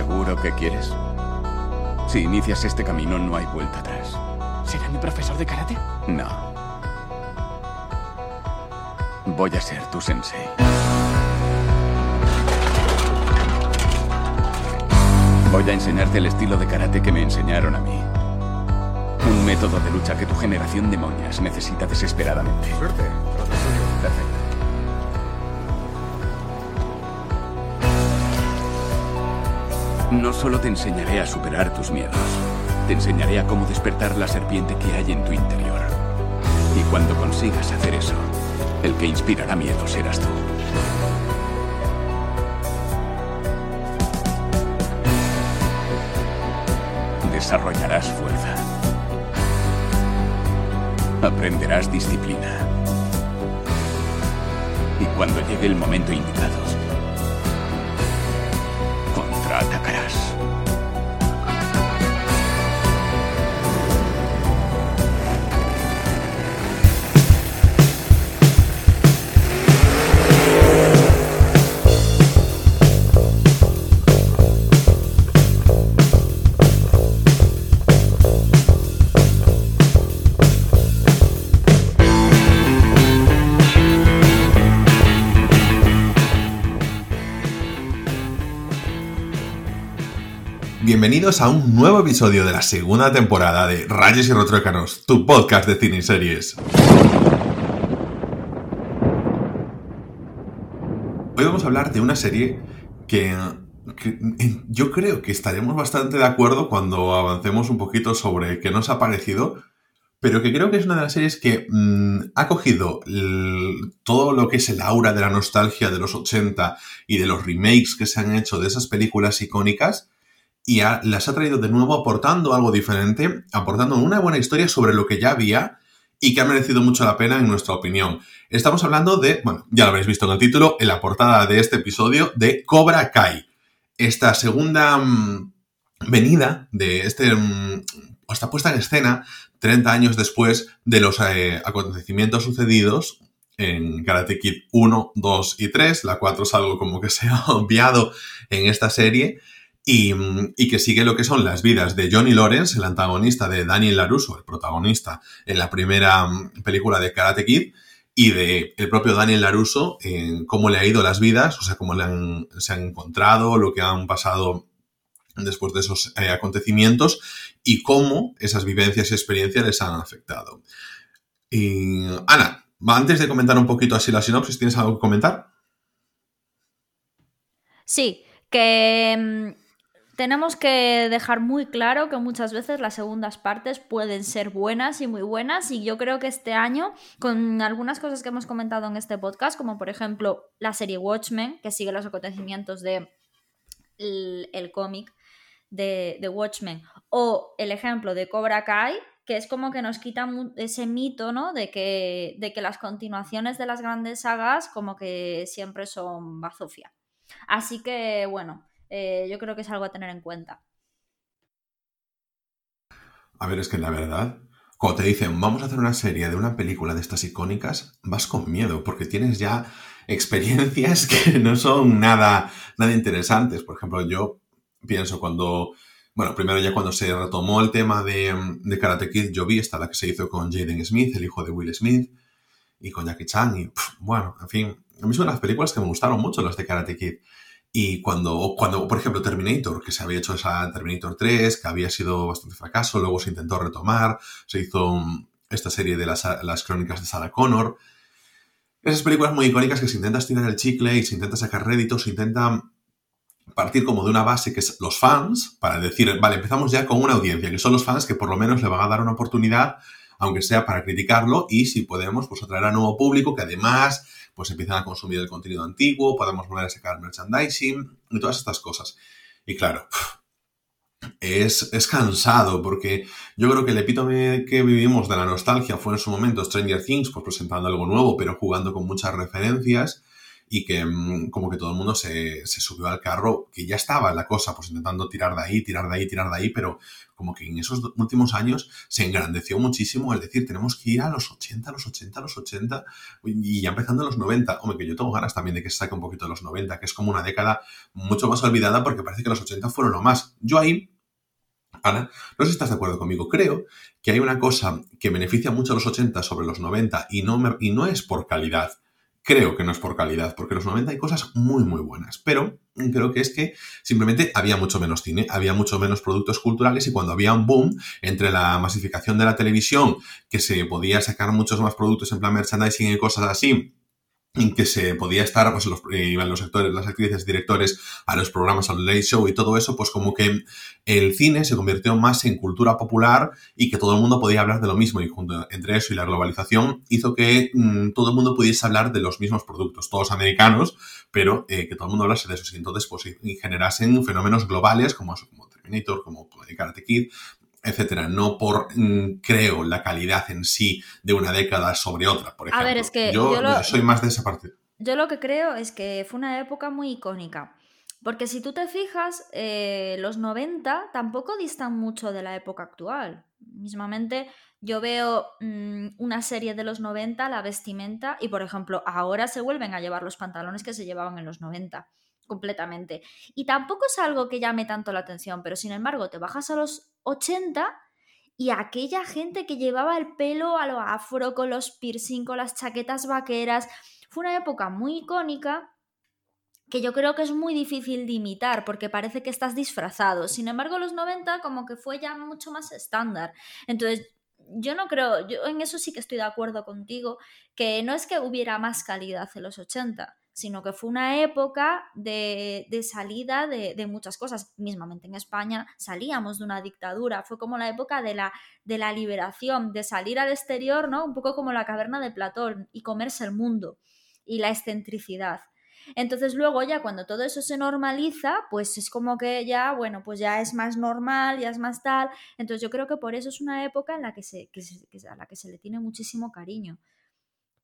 ¿Seguro que quieres? Si inicias este camino no hay vuelta atrás. ¿Será mi profesor de karate? No. Voy a ser tu sensei. Voy a enseñarte el estilo de karate que me enseñaron a mí. Un método de lucha que tu generación de moñas necesita desesperadamente. Suerte. No solo te enseñaré a superar tus miedos, te enseñaré a cómo despertar la serpiente que hay en tu interior. Y cuando consigas hacer eso, el que inspirará miedo serás tú. Desarrollarás fuerza. Aprenderás disciplina. Y cuando llegue el momento indicado, Bienvenidos a un nuevo episodio de la segunda temporada de Rayos y Retrócanos, tu podcast de cine y series. Hoy vamos a hablar de una serie que, que yo creo que estaremos bastante de acuerdo cuando avancemos un poquito sobre qué nos ha parecido, pero que creo que es una de las series que mm, ha cogido todo lo que es el aura de la nostalgia de los 80 y de los remakes que se han hecho de esas películas icónicas y las ha traído de nuevo aportando algo diferente, aportando una buena historia sobre lo que ya había y que ha merecido mucho la pena en nuestra opinión. Estamos hablando de, bueno, ya lo habréis visto en el título, en la portada de este episodio, de Cobra Kai. Esta segunda mm, venida de este, mm, esta puesta en escena 30 años después de los eh, acontecimientos sucedidos en Karate Kid 1, 2 y 3. La 4 es algo como que se ha obviado en esta serie y, que sigue lo que son las vidas de Johnny Lawrence, el antagonista de Daniel LaRusso, el protagonista en la primera mm, película de Karate Kid, y de el propio Daniel LaRusso en cómo le ha ido las vidas, o sea, cómo le han, se han encontrado, lo que han pasado después de esos eh, acontecimientos y cómo esas vivencias y experiencias les han afectado. Y, Ana, antes de comentar un poquito así la sinopsis, ¿tienes algo que comentar? Sí, que mm, tenemos que dejar muy claro que muchas veces las segundas partes pueden ser buenas y muy buenas y yo creo que este año con algunas cosas que hemos comentado en este podcast, como por ejemplo la serie Watchmen, que sigue los acontecimientos de el, cómic de, Watchmen, o el ejemplo de Cobra Kai, que es como que nos quita ese mito, ¿no? De que, de que las continuaciones de las grandes sagas como que siempre son bazofia. Así que, bueno, eh, yo creo que es algo a tener en cuenta. A ver, es que la verdad, cuando te dicen vamos a hacer una serie de una película de estas icónicas, vas con miedo porque tienes ya experiencias que no son nada, nada interesantes. Por ejemplo, yo pienso cuando, bueno, primero ya cuando se retomó el tema de, de Karate Kid, yo vi esta la que se hizo con Jaden Smith, el hijo de Will Smith, y con Jackie Chan, y pff, bueno, en fin, a mí son las películas que me gustaron mucho, las de Karate Kid. Y cuando, cuando, por ejemplo, Terminator, que se había hecho esa Terminator 3, que había sido bastante fracaso, luego se intentó retomar, se hizo mm, esta serie de las, las crónicas de Sarah Connor. Esas películas muy icónicas que se intenta estirar el chicle y se intenta sacar réditos, se intenta partir como de una base que es los fans, para decir, vale, empezamos ya con una audiencia, que son los fans que por lo menos le van a dar una oportunidad, aunque sea para criticarlo, y si podemos, pues atraer a nuevo público que además pues empiezan a consumir el contenido antiguo, podemos volver a sacar merchandising y todas estas cosas. Y claro, es, es cansado porque yo creo que el epítome que vivimos de la nostalgia fue en su momento Stranger Things, pues presentando algo nuevo, pero jugando con muchas referencias. Y que mm, como que todo el mundo se, subió al carro, que ya estaba la cosa, pues intentando tirar de ahí, tirar de ahí, tirar de ahí, pero como que en esos últimos años se engrandeció muchísimo el decir, tenemos que ir a los 80, a los 80, a los 80, y ya empezando en los 90. Hombre, que yo tengo ganas también de que se saque un poquito de los 90, que es como una década mucho más olvidada porque parece que los 80 fueron lo más. Yo ahí Ana, no sé si estás de acuerdo conmigo. Creo que hay una cosa que beneficia mucho a los 80 sobre los 90 y no, y no es por calidad. Creo que no es por calidad, porque en los 90 hay cosas muy, muy buenas. Pero creo que es que simplemente había mucho menos cine, había mucho menos productos culturales y cuando había un boom entre la masificación de la televisión, que se podía sacar muchos más productos en plan merchandising y cosas así, en que se podía estar, pues los, eh, iban los actores, las actrices, directores a los programas, al late show y todo eso, pues como que el cine se convirtió más en cultura popular y que todo el mundo podía hablar de lo mismo. Y junto entre eso y la globalización hizo que mm, todo el mundo pudiese hablar de los mismos productos, todos americanos, pero eh, que todo el mundo hablase de eso y entonces pues generasen fenómenos globales como, como Terminator, como Karate Kid, etcétera, no por, mm, creo, la calidad en sí de una década sobre otra, por ejemplo. A ver, es que yo, soy más de esa parte. Yo lo que creo es que fue una época muy icónica. Porque si tú te fijas, eh, los 90 tampoco distan mucho de la época actual. Mismamente, yo veo mm, una serie de los 90, la vestimenta, y por ejemplo, ahora se vuelven a llevar los pantalones que se llevaban en los 90 completamente. Y tampoco es algo que llame tanto la atención, pero sin embargo, te bajas a los 80 y aquella gente que llevaba el pelo a lo afro, con los piercing, con las chaquetas vaqueras, fue una época muy icónica que yo creo que es muy difícil de imitar porque parece que estás disfrazado. Sin embargo, los 90 como que fue ya mucho más estándar. Entonces, yo no creo, yo en eso sí que estoy de acuerdo contigo, que no es que hubiera más calidad en los 80, sino que fue una época de, salida de, muchas cosas. Mismamente en España salíamos de una dictadura, fue como la época de la, de la liberación, de salir al exterior, ¿no? Un poco como la caverna de Platón y comerse el mundo y la excentricidad. Entonces luego ya cuando todo eso se normaliza, pues es como que ya, bueno, pues ya es más normal, ya es más tal. Entonces yo creo que por eso es una época en la que se, a la que se le tiene muchísimo cariño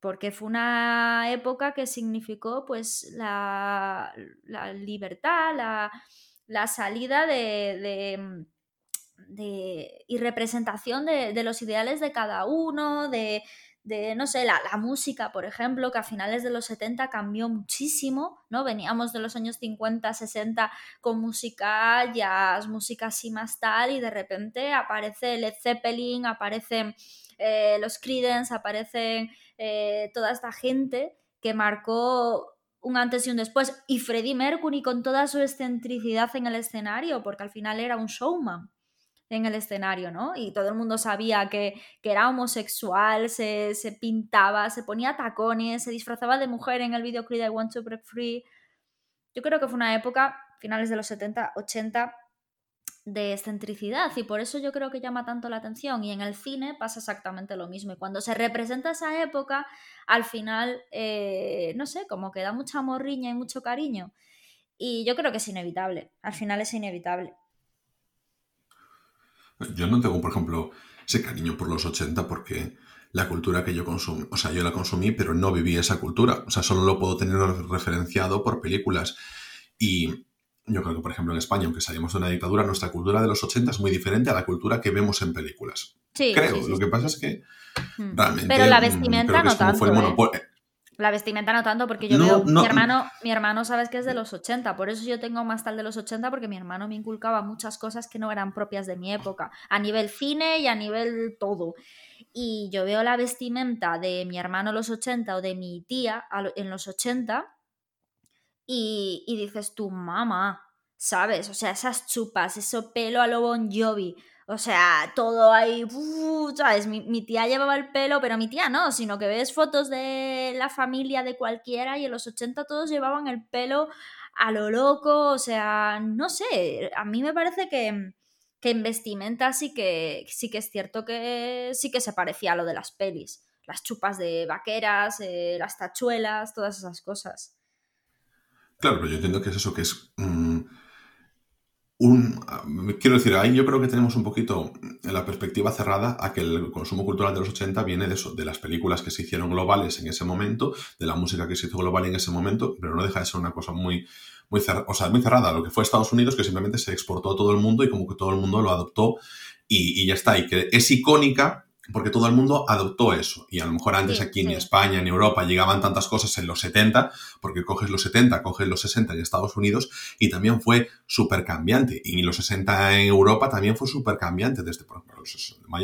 porque fue una época que significó pues la, libertad, la, salida de, y representación de, los ideales de cada uno, de, no sé, la, música, por ejemplo, que a finales de los 70 cambió muchísimo, ¿no? Veníamos de los años 50, 60 con música jazz, música así más tal, y de repente aparece Led Zeppelin, aparecen eh, los Creedence, aparecen eh, toda esta gente que marcó un antes y un después. Y Freddie Mercury con toda su excentricidad en el escenario, porque al final era un showman en el escenario, ¿no? Y todo el mundo sabía que, era homosexual, se, se, pintaba, se ponía tacones, se disfrazaba de mujer en el videoclip de I Want to Break Free. Yo creo que fue una época, finales de los 70, 80, de excentricidad y por eso yo creo que llama tanto la atención y en el cine pasa exactamente lo mismo y cuando se representa esa época al final eh, no sé como que da mucha morriña y mucho cariño y yo creo que es inevitable al final es inevitable yo no tengo por ejemplo ese cariño por los 80 porque la cultura que yo consumí, o sea, yo la consumí, pero no viví esa cultura. O sea, solo lo puedo tener referenciado por películas. Y yo creo que, por ejemplo, en España, aunque salimos de una dictadura, nuestra cultura de los 80 es muy diferente a la cultura que vemos en películas. Sí, creo. Lo que pasa es que hmm. realmente. Pero la vestimenta no tanto. ¿eh? La vestimenta no tanto, porque yo veo. mi, hermano, mi hermano, sabes que es de los 80, por eso yo tengo más tal de los 80, porque mi hermano me inculcaba muchas cosas que no eran propias de mi época, a nivel cine y a nivel todo. Y yo veo la vestimenta de mi hermano en los 80 o de mi tía en los 80 y, dices tú, mamá, ¿sabes? O sea, esas chupas, ese pelo a lo Bon Jovi, o sea, todo ahí, ¿sabes? Mi, tía llevaba el pelo, pero mi tía no, sino que ves fotos de la familia de cualquiera y en los 80 todos llevaban el pelo a lo loco, o sea, no sé, a mí me parece que, que en vestimenta sí que, sí que es cierto que sí que se parecía a lo de las pelis, las chupas de vaqueras, eh, las tachuelas, todas esas cosas. Claro, pero yo entiendo que es eso, que es... Mm, un... Quiero decir, ahí yo creo que tenemos un poquito la perspectiva cerrada a que el consumo cultural de los 80 viene de eso, de las películas que se hicieron globales en ese momento, de la música que se hizo global en ese momento, pero no deja de ser una cosa muy, muy, o sea, muy cerrada. Lo que fue Estados Unidos, que simplemente se exportó a todo el mundo y como que todo el mundo lo adoptó y, y ya está. Y que es icónica porque todo el mundo adoptó eso. Y a lo mejor antes aquí en España, en Europa, llegaban tantas cosas en los 70, porque coges los 70, coges los 60 en Estados Unidos, y también fue súper cambiante. Y los 60 en Europa también fue súper cambiante. Desde,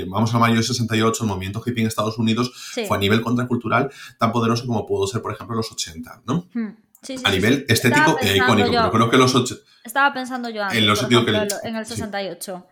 vamos a mayo del 68, el movimiento hippie en Estados Unidos fue a nivel contracultural tan poderoso como pudo ser, por ejemplo, los 80, ¿no? Hmm. a nivel estético e icónico. Pero creo que los Estaba pensando yo antes, en, los, ejemplo, en el 68.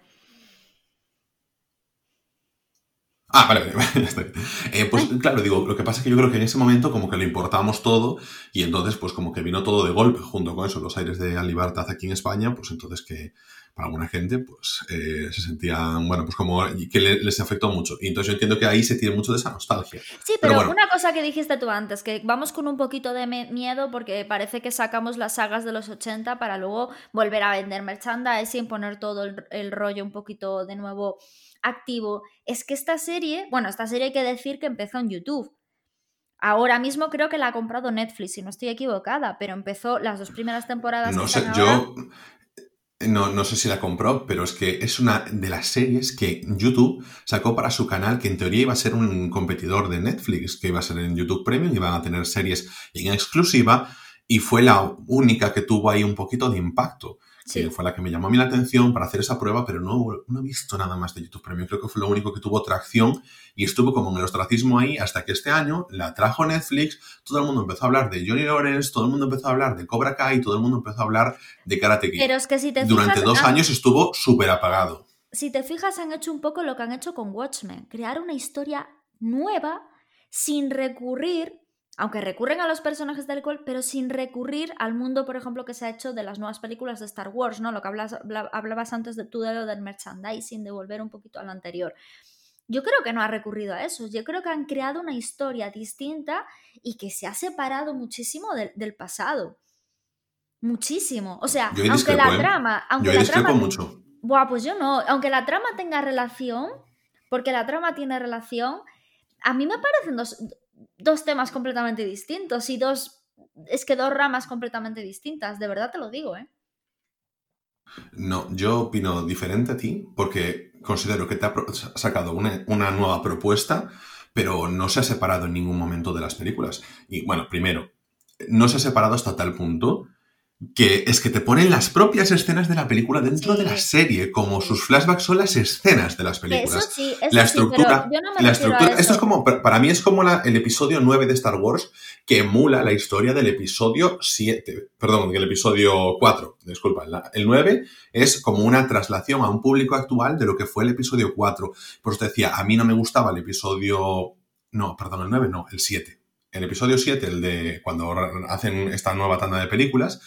Ah, vale, vale. eh, pues claro, digo, lo que pasa es que yo creo que en ese momento como que lo importamos todo y entonces pues como que vino todo de golpe junto con eso, los aires de libertad aquí en España, pues entonces que para alguna gente pues eh, se sentían, bueno, pues como que les afectó mucho. Y entonces yo entiendo que ahí se tiene mucho de esa nostalgia. Sí, pero, una cosa que dijiste tú antes, que vamos con un poquito de miedo porque parece que sacamos las sagas de los 80 para luego volver a vender merchandising, poner todo el rollo un poquito de nuevo activo, es que esta serie, bueno, esta serie hay que decir que empezó en YouTube. Ahora mismo creo que la ha comprado Netflix, si no estoy equivocada, pero empezó las dos primeras temporadas. No sé, yo no, no, sé si la compró, pero es que es una de las series que YouTube sacó para su canal, que en teoría iba a ser un competidor de Netflix, que iba a ser en YouTube Premium, iban a tener series en exclusiva, y fue la única que tuvo ahí un poquito de impacto que fue la que me llamó a mí la atención para hacer esa prueba, pero no, no he visto nada más de YouTube Premium. Creo que fue lo único que tuvo tracción y estuvo como en el ostracismo ahí hasta que este año la trajo Netflix, todo el mundo empezó a hablar de Johnny Lawrence, todo el mundo empezó a hablar de Cobra Kai, todo el mundo empezó a hablar de Karate Kid. Pero es que si te Durante dos años estuvo súper apagado. Si te fijas, han hecho un poco lo que han hecho con Watchmen, crear una historia nueva sin recurrir aunque recurren a los personajes del alcohol, pero sin recurrir al mundo, por ejemplo, que se ha hecho de las nuevas películas de Star Wars, ¿no? Lo que hablabas antes de tú de lo del merchandising, de volver un poquito a lo anterior. Yo creo que no ha recurrido a eso. Yo creo que han creado una historia distinta y que se ha separado muchísimo del pasado. Muchísimo. O sea, aunque la ¿eh? trama. Aunque yo la trama, mucho. Buah, pues yo no. Aunque la trama tenga relación, porque la trama tiene relación, a mí me parecen dos, dos temas completamente distintos y dos, es que dos ramas completamente distintas, de verdad te lo digo, ¿eh? No, yo opino diferente a ti porque considero que te ha sacado una, una nueva propuesta, pero no se ha separado en ningún momento de las películas. Y bueno, primero, no se ha separado hasta tal punto que es que te ponen las propias escenas de la película dentro de la serie, como sus flashbacks son las escenas de las películas. Eso sí, eso la estructura, la estructura, esto es como para mí es como el episodio 9 de Star Wars que emula la historia del episodio 7, perdón, del episodio 4, disculpa, el 9 es como una traslación a un público actual de lo que fue el episodio 4. Por eso te decía, a mí no me gustaba el episodio no, perdón, el 9 no, el 7 el episodio 7, el de cuando hacen esta nueva tanda de películas,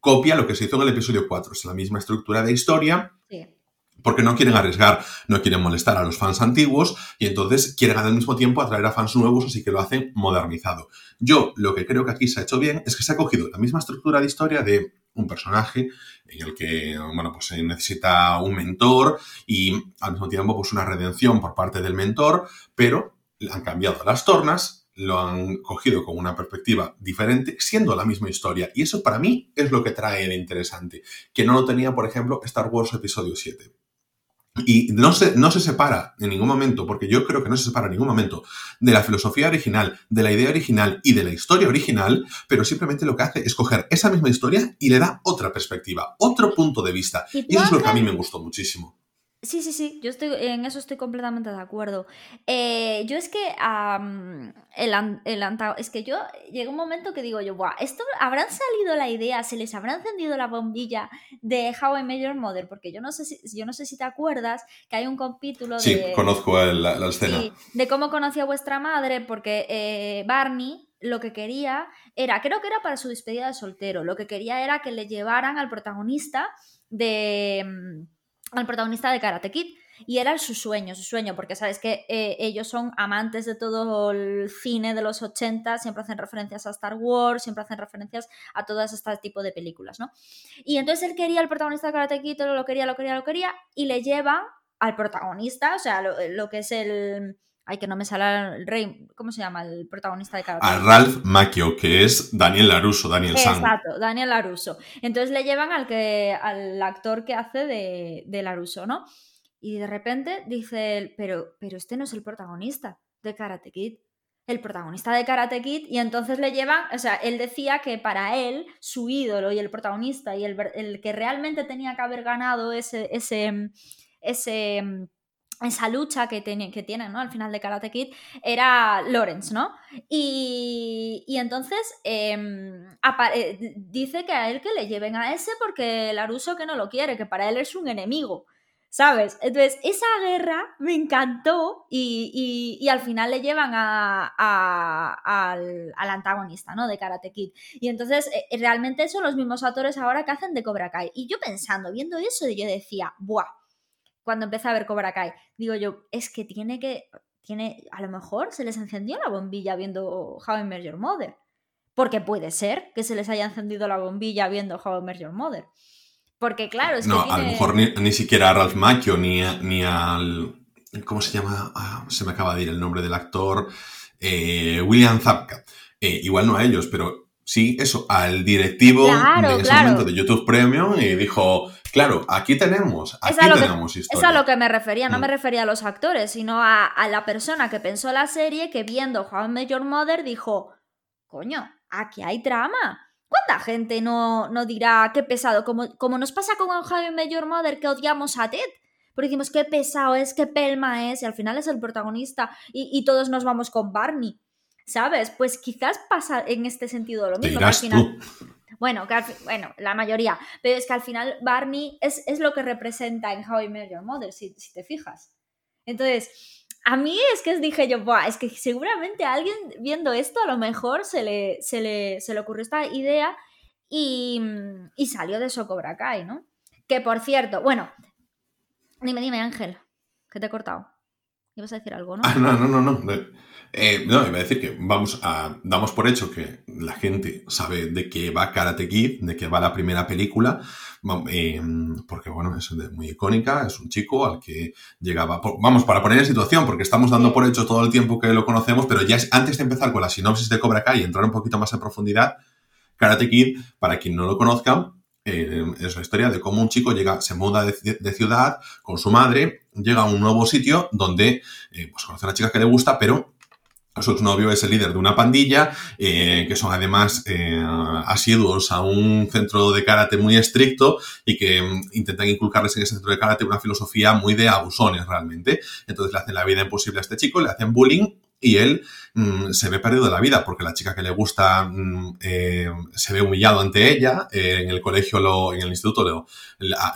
copia lo que se hizo en el episodio 4. Es la misma estructura de historia. Porque no quieren arriesgar, no quieren molestar a los fans antiguos y entonces quieren al mismo tiempo atraer a fans nuevos, así que lo hacen modernizado. Yo lo que creo que aquí se ha hecho bien es que se ha cogido la misma estructura de historia de un personaje en el que, bueno, pues se necesita un mentor y al mismo tiempo pues una redención por parte del mentor, pero han cambiado las tornas lo han cogido con una perspectiva diferente, siendo la misma historia. Y eso para mí es lo que trae de interesante, que no lo tenía, por ejemplo, Star Wars Episodio 7. Y no se, no se separa en ningún momento, porque yo creo que no se separa en ningún momento de la filosofía original, de la idea original y de la historia original, pero simplemente lo que hace es coger esa misma historia y le da otra perspectiva, otro punto de vista. Y eso es lo que a mí me gustó muchísimo. Sí, sí, sí, yo estoy, en eso estoy completamente de acuerdo. Eh, yo es que el, el es que yo llega un momento que digo yo, Buah, esto habrán salido la idea, se les habrá encendido la bombilla de How I Met Your Mother, porque yo no sé si, yo no sé si te acuerdas que hay un capítulo de. Sí, conozco la, la escena. de cómo conocí a vuestra madre, porque eh, Barney lo que quería era, creo que era para su despedida de soltero, lo que quería era que le llevaran al protagonista de al protagonista de Karate Kid. Y era su sueño, su sueño, porque sabes que eh, ellos son amantes de todo el cine de los 80, siempre hacen referencias a Star Wars, siempre hacen referencias a todo este tipo de películas, ¿no? Y entonces él quería al protagonista de Karate Kid, lo quería, lo quería, lo quería, y le lleva al protagonista, o sea, lo, que es el... Ay, que no me sale el rey. ¿Cómo se llama el protagonista de Karate? A Ralph Macchio, que es Daniel Laruso, Daniel San. Exacto, Daniel Laruso. Entonces le llevan al, que, al actor que hace de, de Laruso, ¿no? Y de repente dice él, pero, pero este no es el protagonista de Karate Kid. El protagonista de Karate Kid, y entonces le llevan, o sea, él decía que para él, su ídolo y el protagonista y el, el que realmente tenía que haber ganado ese, ese, ese esa lucha que, que tienen, ¿no? Al final de Karate Kid, era Lawrence, ¿no? Y, y entonces em, eh, dice que a él que le lleven a ese porque Laruso que no lo quiere, que para él es un enemigo. ¿Sabes? Entonces, esa guerra me encantó y, y, al final le llevan a, al, al, antagonista, ¿no? De Karate Kid. Y entonces, eh, realmente son los mismos actores ahora que hacen de Cobra Kai. Y yo pensando, viendo eso, yo decía, ¡buah! Cuando empecé a ver Cobra Kai, digo yo, es que tiene que, tiene, a lo mejor se les encendió la bombilla viendo How I Met Your Mother. Porque puede ser que se les haya encendido la bombilla viendo How I Met Your Mother. Porque claro, es no, que a lo mejor ni, siquiera a Ralph Macchio ni, ni al... ¿Cómo se llama? Ah, se me acaba de ir el nombre del actor. Eh, William Zapka. Eh, igual no a ellos, pero sí, eso, al directivo de ese momento de YouTube Premium y dijo, claro, aquí tenemos, aquí tenemos historia. Es a lo que me refería, no me mm. refería a los actores, sino a, la persona que pensó la serie que viendo Juan Major Mother dijo, coño, aquí hay trama ¿Cuánta gente no, no dirá qué pesado? Como, como nos pasa con Javi Major Mother que odiamos a Ted. Porque decimos qué pesado es, qué pelma es, y al final es el protagonista, y, todos nos vamos con Barney. ¿Sabes? Pues quizás pasa en este sentido lo mismo. al final, Bueno, bueno, la mayoría. Pero es que al final Barney es, es lo que representa en How I Met Your Mother, si, si te fijas. Entonces, a mí es que dije yo, es que seguramente alguien viendo esto a lo mejor se le, se le, se le ocurrió esta idea y, y salió de eso Cobra Kai, ¿no? Que por cierto, bueno, dime, dime Ángel, que te he cortado. Ibas a decir algo, ¿no? Ah, no, no, no, no. Eh, no, iba a decir que vamos a, damos por hecho que la gente sabe de qué va Karate Kid, de qué va la primera película, eh, porque bueno, es muy icónica, es un chico al que llegaba, vamos, para poner en situación, porque estamos dando por hecho todo el tiempo que lo conocemos, pero ya es, antes de empezar con la sinopsis de Cobra Kai y entrar un poquito más en profundidad, Karate Kid, para quien no lo conozca, eh, es la historia de cómo un chico llega, se muda de, ciudad con su madre, llega a un nuevo sitio donde pues conoce a una chica que le gusta, pero su novio es el líder de una pandilla, eh, que son además eh, asiduos a un centro de karate muy estricto y que mm, intentan inculcarles en ese centro de karate una filosofía muy de abusones realmente. Entonces le hacen la vida imposible a este chico, le hacen bullying y él mm, se ve perdido de la vida porque la chica que le gusta mm, eh, se ve humillado ante ella, eh, en el colegio, lo, en el instituto lo,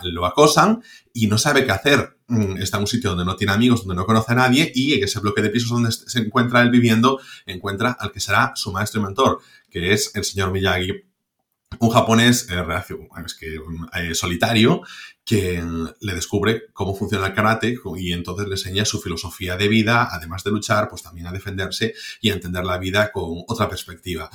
lo, acosan y no sabe qué hacer. Mm, está en un sitio donde no tiene amigos, donde no conoce a nadie y en ese bloque de pisos donde se encuentra él viviendo, encuentra al que será su maestro y mentor, que es el señor Miyagi un japonés eh, que, eh, solitario que le descubre cómo funciona el karate y entonces le enseña su filosofía de vida, además de luchar, pues también a defenderse y a entender la vida con otra perspectiva.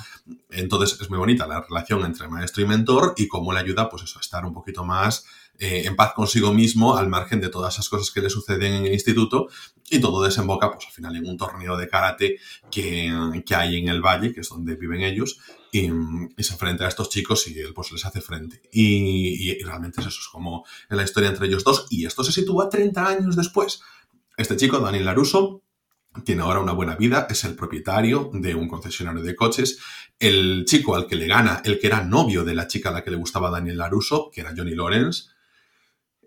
Entonces es muy bonita la relación entre maestro y mentor y cómo le ayuda pues eso, a estar un poquito más eh, en paz consigo mismo al margen de todas esas cosas que le suceden en el instituto y todo desemboca pues al final en un torneo de karate que, que hay en el valle, que es donde viven ellos y, se enfrenta a estos chicos y él pues les hace frente. Y, realmente es eso, es como la historia entre ellos dos. Y esto se sitúa 30 años después. Este chico, Daniel Laruso, tiene ahora una buena vida, es el propietario de un concesionario de coches. El chico al que le gana, el que era novio de la chica a la que le gustaba Daniel Laruso, que era Johnny Lawrence,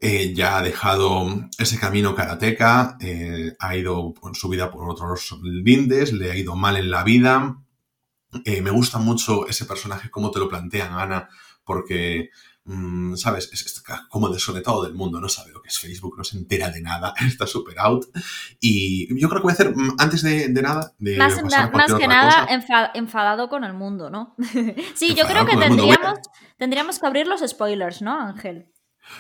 eh, ya ha dejado ese camino karateca, eh, ha ido en su vida por otros lindes, le ha ido mal en la vida, eh, me gusta mucho ese personaje, cómo te lo plantean, Ana, porque, mm, ¿sabes? Es, como desoletado del mundo, no sabe lo que es Facebook, no se entera de nada, está súper out. Y yo creo que voy a hacer, mm, antes de, nada, de más, que nada, enfadado con el mundo, ¿no? sí, yo creo que tendríamos, tendríamos que abrir los spoilers, ¿no, Ángel?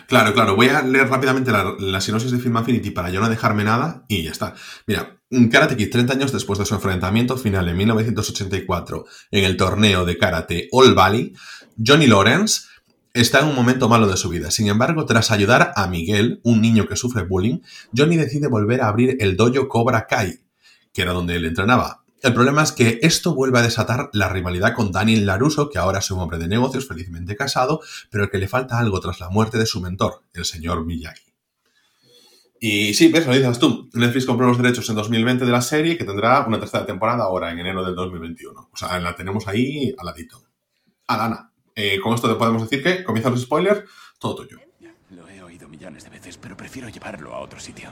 Claro, claro. Voy a leer rápidamente la, sinopsis de Film Affinity para yo no dejarme nada y ya está. Mira, Karate Kid, 30 años después de su enfrentamiento final en 1984 en el torneo de karate All Valley, Johnny Lawrence está en un momento malo de su vida. Sin embargo, tras ayudar a Miguel, un niño que sufre bullying, Johnny decide volver a abrir el dojo Cobra Kai, que era donde él entrenaba. El problema es que esto vuelve a desatar la rivalidad con Daniel Laruso, que ahora es un hombre de negocios felizmente casado, pero que le falta algo tras la muerte de su mentor, el señor Miyagi. Y sí, ves, lo dices tú. Netflix compró los derechos en 2020 de la serie, que tendrá una tercera temporada ahora, en enero del 2021. O sea, la tenemos ahí al ladito. Alana, eh, con esto te podemos decir que comienzan los spoilers, todo tuyo. Lo he oído millones de veces, pero prefiero llevarlo a otro sitio.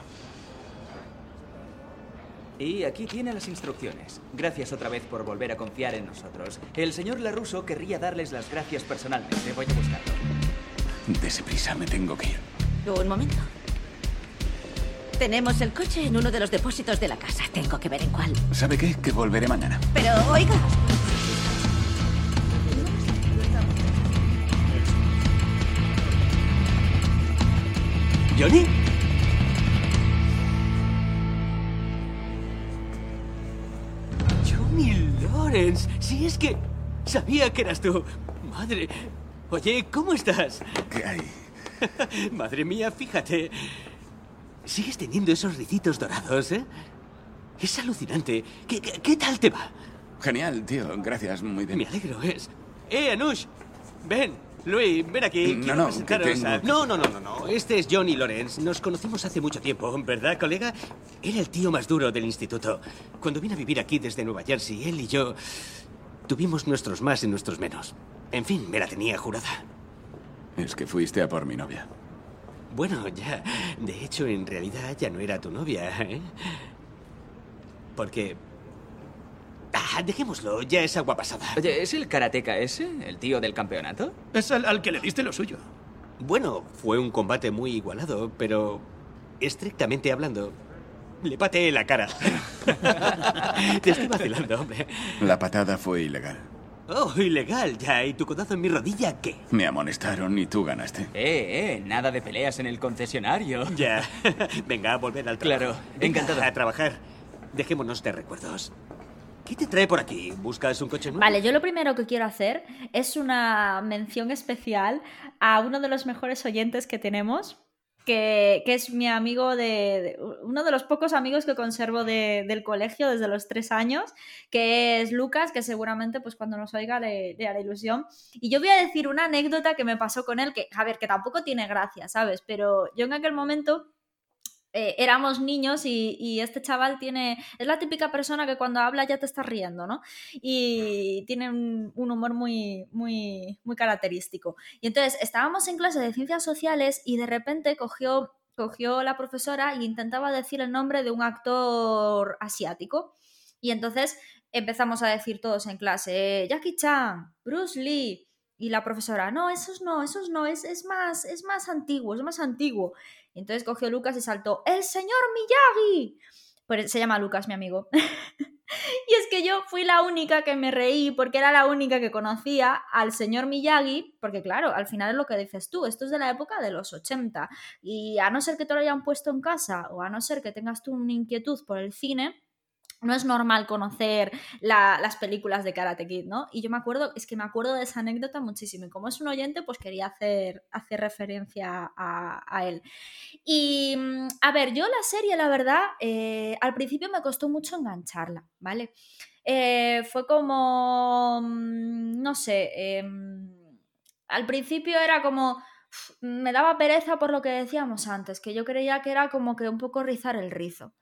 Y aquí tiene las instrucciones. Gracias otra vez por volver a confiar en nosotros. El señor Laruso querría darles las gracias personalmente. Voy a buscarlo. Dese prisa, me tengo que ir. Un momento. Tenemos el coche en uno de los depósitos de la casa. Tengo que ver en cuál. ¿Sabe qué? Que volveré mañana. Pero, oiga. ¿Johnny? Johnny Lawrence. Si es que sabía que eras tú. Madre. Oye, ¿cómo estás? ¿Qué hay? Madre mía, fíjate. Sigues teniendo esos ricitos dorados, ¿eh? Es alucinante. ¿Qué, qué, qué tal te va? Genial, tío. Gracias, muy bien. Me alegro, es. ¡Eh, Anush! Ven, Luis, ven aquí. No, Quiero no, presentaros a- No, no, no, no, no. Este es Johnny Lawrence. Nos conocimos hace mucho tiempo, ¿verdad, colega? Era el tío más duro del instituto. Cuando vine a vivir aquí desde Nueva Jersey, él y yo tuvimos nuestros más y nuestros menos. En fin, me la tenía jurada. Es que fuiste a por mi novia. Bueno, ya. De hecho, en realidad ya no era tu novia, ¿eh? Porque. Ah, dejémoslo, ya es agua pasada. Oye, ¿es el karateca ese? ¿El tío del campeonato? Es al, al que le diste lo suyo. Bueno, fue un combate muy igualado, pero estrictamente hablando, le pateé la cara. Te estoy vacilando, hombre. La patada fue ilegal. Oh, ilegal, ya. ¿Y tu codazo en mi rodilla qué? Me amonestaron y tú ganaste. Eh, eh, nada de peleas en el concesionario. Ya. Venga, a volver al trabajo. Claro, Venga, encantado. A trabajar. Dejémonos de recuerdos. ¿Qué te trae por aquí? ¿Buscas un coche nuevo? Vale, yo lo primero que quiero hacer es una mención especial a uno de los mejores oyentes que tenemos, que, es mi amigo de, uno de los pocos amigos que conservo de- del colegio desde los tres años, que es Lucas, que seguramente pues cuando nos oiga le, le hará ilusión. Y yo voy a decir una anécdota que me pasó con él, que a ver, que tampoco tiene gracia, ¿sabes? Pero yo en aquel momento eh, éramos niños y, y este chaval tiene. Es la típica persona que cuando habla ya te estás riendo, ¿no? Y tiene un, un humor muy, muy, muy característico. Y entonces estábamos en clase de ciencias sociales y de repente cogió, cogió la profesora e intentaba decir el nombre de un actor asiático. Y entonces empezamos a decir todos en clase: eh, Jackie Chan, Bruce Lee. Y la profesora, no, esos no, esos no, es, es, más, es más antiguo, es más antiguo. Entonces cogió Lucas y saltó, ¡El señor Miyagi! Pues se llama Lucas, mi amigo. y es que yo fui la única que me reí porque era la única que conocía al señor Miyagi, porque claro, al final es lo que dices tú, esto es de la época de los 80. Y a no ser que te lo hayan puesto en casa o a no ser que tengas tú una inquietud por el cine, no es normal conocer la- las películas de Karate Kid, ¿no? Y yo me acuerdo, es que me acuerdo de esa anécdota muchísimo. Y como es un oyente, pues quería hacer, hacer referencia a, él. Y mm, a ver, yo la serie, la verdad, eh, al principio me costó mucho engancharla, ¿vale? Eh, fue como, mm, no sé, em, al principio era como, me daba pereza por lo que decíamos antes, que yo creía que era como que un poco rizar el rizo.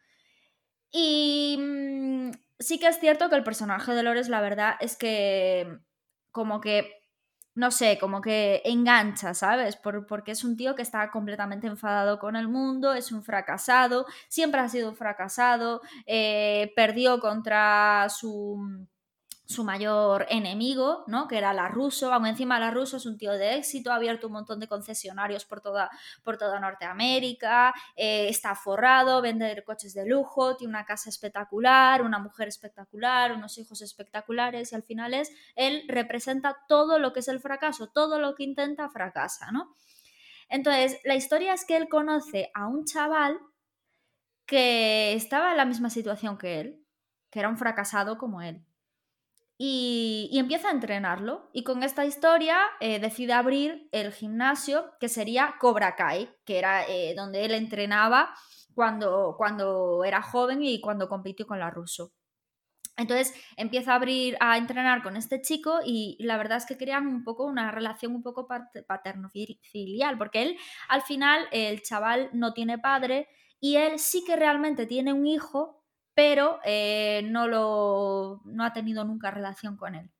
Y mm, sí que es cierto que el personaje de Lores, la verdad, es que como que, no sé, como que engancha, ¿sabes? Por- porque es un tío que está completamente enfadado con el mundo, es un fracasado, siempre ha sido un fracasado, eh, perdió contra su su mayor enemigo, ¿no? Que era la Russo, aún encima la Russo es un tío de éxito, ha abierto un montón de concesionarios por toda, por toda Norteamérica, eh, está forrado, vende coches de lujo, tiene una casa espectacular, una mujer espectacular, unos hijos espectaculares y al final es, él representa todo lo que es el fracaso, todo lo que intenta fracasa, ¿no? Entonces, la historia es que él conoce a un chaval que estaba en la misma situación que él, que era un fracasado como él. Y, empieza a entrenarlo. Y con esta historia eh, decide abrir el gimnasio que sería Cobra Kai, que era eh, donde él entrenaba cuando, cuando era joven y cuando compitió con la Russo. Entonces empieza a abrir, a entrenar con este chico y la verdad es que crean un poco una relación un poco paterno-filial, porque él al final, el chaval no tiene padre y él sí que realmente tiene un hijo, pero eh, no, lo, no ha tenido nunca relación con él.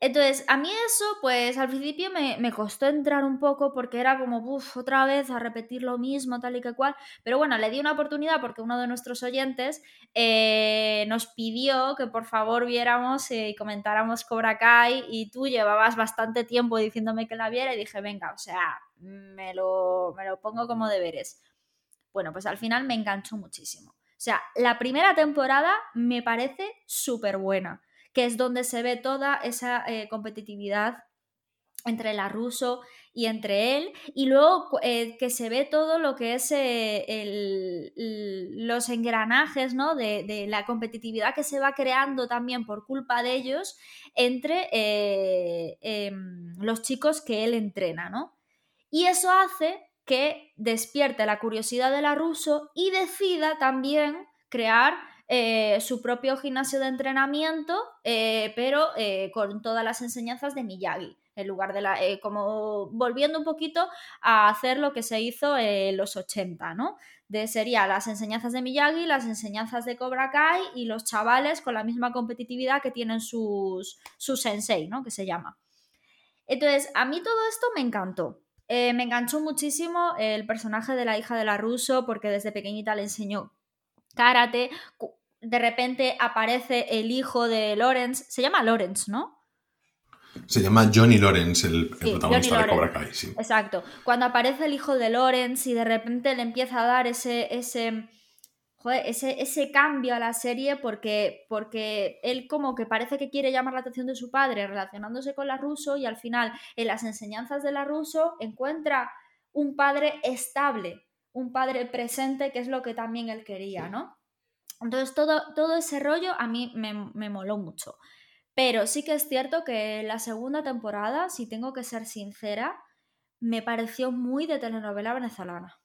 Entonces, a mí eso, pues al principio me, costó entrar un poco porque era como, uff, otra vez a repetir lo mismo, tal y que cual. Pero bueno, le di una oportunidad porque uno de nuestros oyentes eh, nos pidió que por favor viéramos y comentáramos Cobra Kai y tú llevabas bastante tiempo diciéndome que la viera y dije, venga, o sea, me lo, me lo pongo como deberes. Bueno, pues al final me enganchó muchísimo. O sea, la primera temporada me parece súper buena que es donde se ve toda esa eh, competitividad entre la ruso y entre él, y luego eh, que se ve todo lo que es eh, los engranajes ¿no? de, la competitividad que se va creando también por culpa de ellos entre em, los chicos que él entrena, ¿no? Y eso hace que despierte la curiosidad de la ruso y decida también crear eh, su propio gimnasio de entrenamiento, eh, pero eh, con todas las enseñanzas de Miyagi, en lugar de la, como volviendo un poquito a hacer lo que se hizo en los 80, ¿no? De, sería las enseñanzas de Miyagi, las enseñanzas de Cobra Kai y los chavales con la misma competitividad que tienen sus, sus sensei, ¿no? Que se llama. Entonces, a mí todo esto me encantó. Me enganchó muchísimo el personaje de la hija de la Russo porque desde pequeñita le enseñó karate, de repente aparece el hijo de Lawrence, se llama Lawrence, ¿no? Se llama Johnny Lawrence, el, protagonista de Cobra Kai, sí. Exacto. Cuando aparece el hijo de Lawrence y de repente le empieza a dar ese, ese, ese, ese cambio a la serie porque, porque él como que parece que quiere llamar la atención de su padre relacionándose con la ruso y al final en las enseñanzas de la ruso encuentra un padre estable, un padre presente, que es lo que también él quería, ¿no? Entonces todo, todo ese rollo a mí me, me moló mucho. Pero sí que es cierto que la segunda temporada, si tengo que ser sincera, me pareció muy de telenovela venezolana.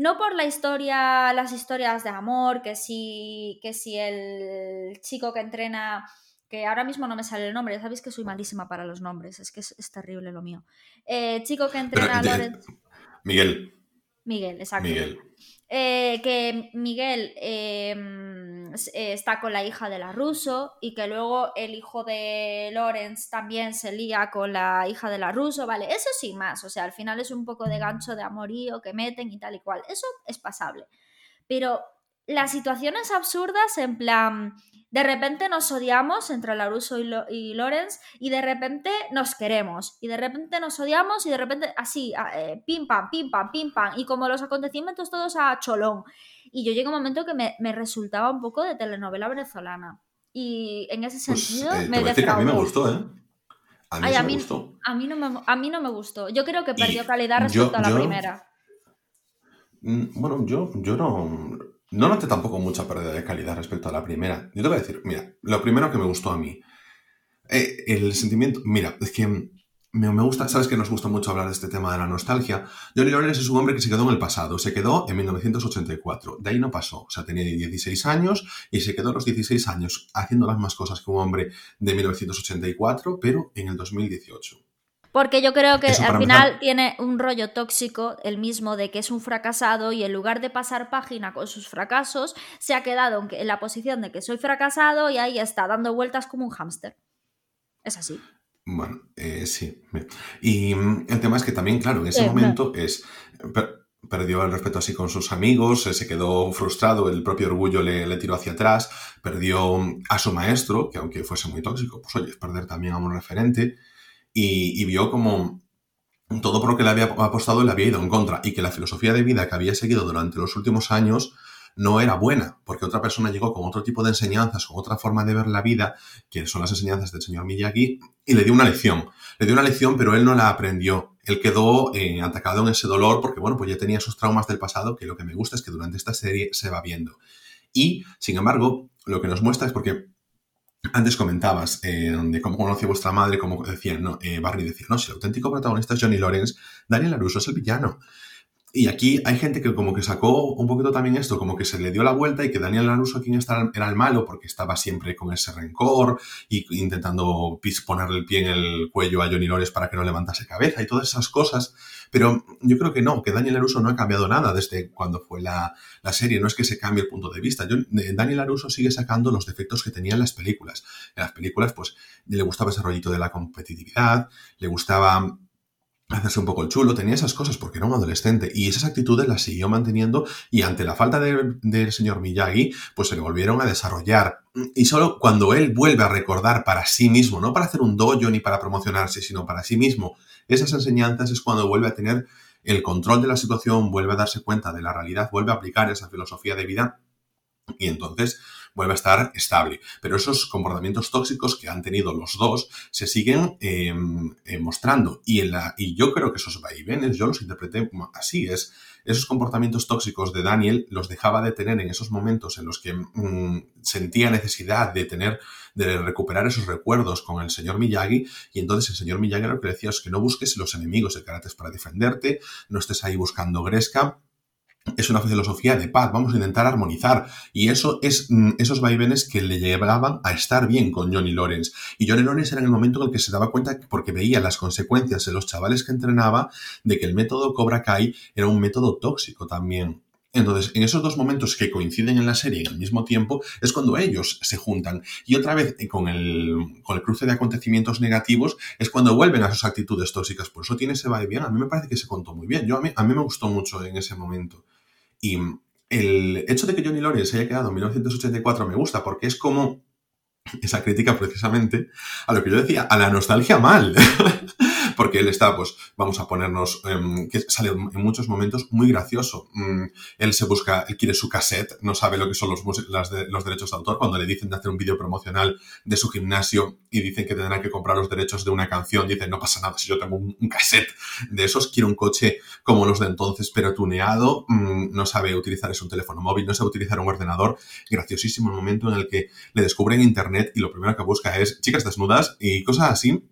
No por la historia, las historias de amor, que si, que si el chico que entrena, que ahora mismo no me sale el nombre, sabéis que soy malísima para los nombres, es que es, terrible lo mío. Eh, chico que entrena a Miguel. Miguel, exacto. Miguel. Eh, que Miguel em, eh, está con la hija de la Russo y que luego el hijo de Lawrence también se lía con la hija de la Russo, ¿vale? Eso sí más, o sea, al final es un poco de gancho de amorío que meten y tal y cual, eso es pasable. Pero las situaciones absurdas en plan, de repente nos odiamos entre Laruso y, y Lorenz y de repente nos queremos y de repente nos odiamos y de repente así, eh, pim pam, pim pam, pim pam y como los acontecimientos todos a cholón. Y yo llegué a un momento que me, resultaba un poco de telenovela venezolana. Y en ese pues, sentido eh, me a mí me gustó, ¿eh? A mí, me gustó. A mí, no me, a mí no me gustó. Yo creo que perdió calidad respecto a la primera. Mm, bueno, yo, yo no no noté tampoco mucha pérdida de calidad respecto a la primera. Yo te voy a decir, mira, lo primero que me gustó a mí, eh, el sentimiento, mira, es que me, gusta, sabes que nos gusta mucho hablar de este tema de la nostalgia. Johnny Lawrence es un hombre que se quedó en el pasado, se quedó en 1984, de ahí no pasó, o sea, tenía 16 años y se quedó los 16 años haciendo las más cosas que un hombre de 1984, pero en el 2018. Porque yo creo que al final tiene un rollo tóxico, el mismo, de que es un fracasado y en lugar de pasar página con sus fracasos, se ha quedado en la posición de que soy fracasado y ahí está, dando vueltas como un hámster. Es así. Bueno, eh, sí. Y mm, el tema es que también, claro, en ese momento es... perdió el respeto así con sus amigos, se quedó frustrado, el propio orgullo le, le, tiró hacia atrás, perdió mm, a su maestro, que aunque fuese muy tóxico, pues oye, es perder también a un referente y, vio como todo por lo que le había apostado le había ido en contra y que la filosofía de vida que había seguido durante los últimos años no era buena, porque otra persona llegó con otro tipo de enseñanzas, con otra forma de ver la vida, que son las enseñanzas del señor Miyagi, y le dio una lección. Le dio una lección, pero él no la aprendió. Él quedó eh, atacado en ese dolor porque, bueno, pues ya tenía sus traumas del pasado, que lo que me gusta es que durante esta serie se va viendo. Y, sin embargo, lo que nos muestra es porque antes comentabas eh, de cómo conoció vuestra madre, como decía, no, eh, Barney decía, no, si el auténtico protagonista es Johnny Lawrence, Daniel LaRusso es el villano. Y aquí hay gente que como que sacó un poquito también esto, como que se le dio la vuelta y que Daniel LaRusso quien era el malo porque estaba siempre con ese rencor y intentando ponerle el pie en el cuello a Johnny Lawrence para que no levantase cabeza y todas esas cosas. Pero yo creo que no, que Daniel LaRusso no ha cambiado nada desde cuando fue la, serie. No es que se cambie el punto de vista. Eh, Daniel LaRusso sigue sacando los defectos que tenía en las películas. En las películas, pues, le gustaba ese rollito de la competitividad, le gustaba hacerse un poco el chulo, tenía esas cosas porque era un adolescente y esas actitudes las siguió manteniendo y ante la falta del señor Miyagi, pues se le volvieron a desarrollar. Y solo cuando él vuelve a recordar para sí mismo, no para hacer un dojo ni para promocionarse, sino para sí mismo, esas enseñanzas es cuando vuelve a tener el control de la situación, vuelve a darse cuenta de la realidad, vuelve a aplicar esa filosofía de vida y entonces vuelve a estar estable. Pero esos comportamientos tóxicos que han tenido los dos se siguen em, eh, mostrando. Y, en la, y yo creo que esos vaivenes yo los interpreté así. Es esos comportamientos tóxicos de Daniel los dejaba de tener en esos momentos en los que mm, sentía necesidad de tener, de recuperar esos recuerdos con el señor Miyagi. Y entonces el señor Miyagi lo que decía es que no busques los enemigos de karate para defenderte, no estés ahí buscando gresca es una filosofía de paz, vamos a intentar armonizar. Y eso es mm, esos vaivenes que le llevaban a estar bien con Johnny Lawrence. Y Johnny Lawrence era en el momento en el que se daba cuenta, porque veía las consecuencias de los chavales que entrenaba, de que el método Cobra Kai era un método tóxico también. Entonces, en esos dos momentos que coinciden en la serie en el mismo tiempo, es cuando ellos se juntan. Y otra vez, eh, con el, con el cruce de acontecimientos negativos, es cuando vuelven a sus actitudes tóxicas. Por eso tiene ese bien. A mí me parece que se contó muy bien. Yo, a, mí, a mí me gustó mucho en ese momento. Y el hecho de que Johnny Lawrence haya quedado en 1984 me gusta porque es como esa crítica precisamente a lo que yo decía, a la nostalgia mal. porque él está, pues, vamos a ponernos, em, que sale en muchos momentos muy gracioso. Mm, él se busca, él quiere su cassette, no sabe lo que son los, los derechos de autor, cuando le dicen de hacer un vídeo promocional de su gimnasio y dicen que tendrán que comprar los derechos de una canción, dice, no pasa nada si yo tengo un, cassette de esos, quiero un coche como los de entonces, pero tuneado, mm, no sabe utilizar es un teléfono móvil, no sabe utilizar un ordenador. Graciosísimo el momento en el que le descubren internet y lo primero que busca es chicas desnudas y cosas así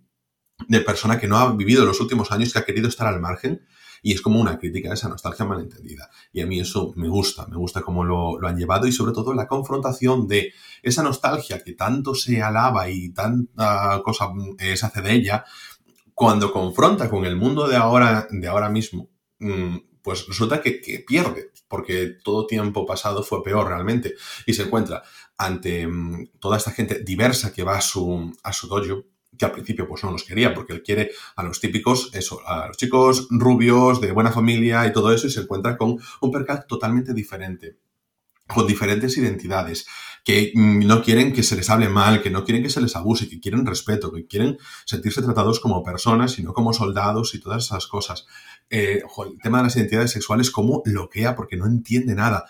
de persona que no ha vivido los últimos años, que ha querido estar al margen. Y es como una crítica a esa nostalgia malentendida. Y a mí eso me gusta, me gusta cómo lo, han llevado y sobre todo la confrontación de esa nostalgia que tanto se alaba y tanta cosa eh, se hace de ella, cuando confronta con el mundo de ahora, de ahora mismo, mm, pues resulta que, que, pierde, porque todo tiempo pasado fue peor realmente, y se encuentra ante mm, toda esta gente diversa que va a su, a su dojo, que al principio pues no los quería, porque él quiere a los típicos, eso, a los chicos rubios, de buena familia y todo eso, y se encuentra con un percal totalmente diferente, con diferentes identidades, que mm, no quieren que se les hable mal, que no quieren que se les abuse, que quieren respeto, que quieren sentirse tratados como personas y no como soldados y todas esas cosas. Eh, el tema de las identidades sexuales, como bloquea porque no entiende nada.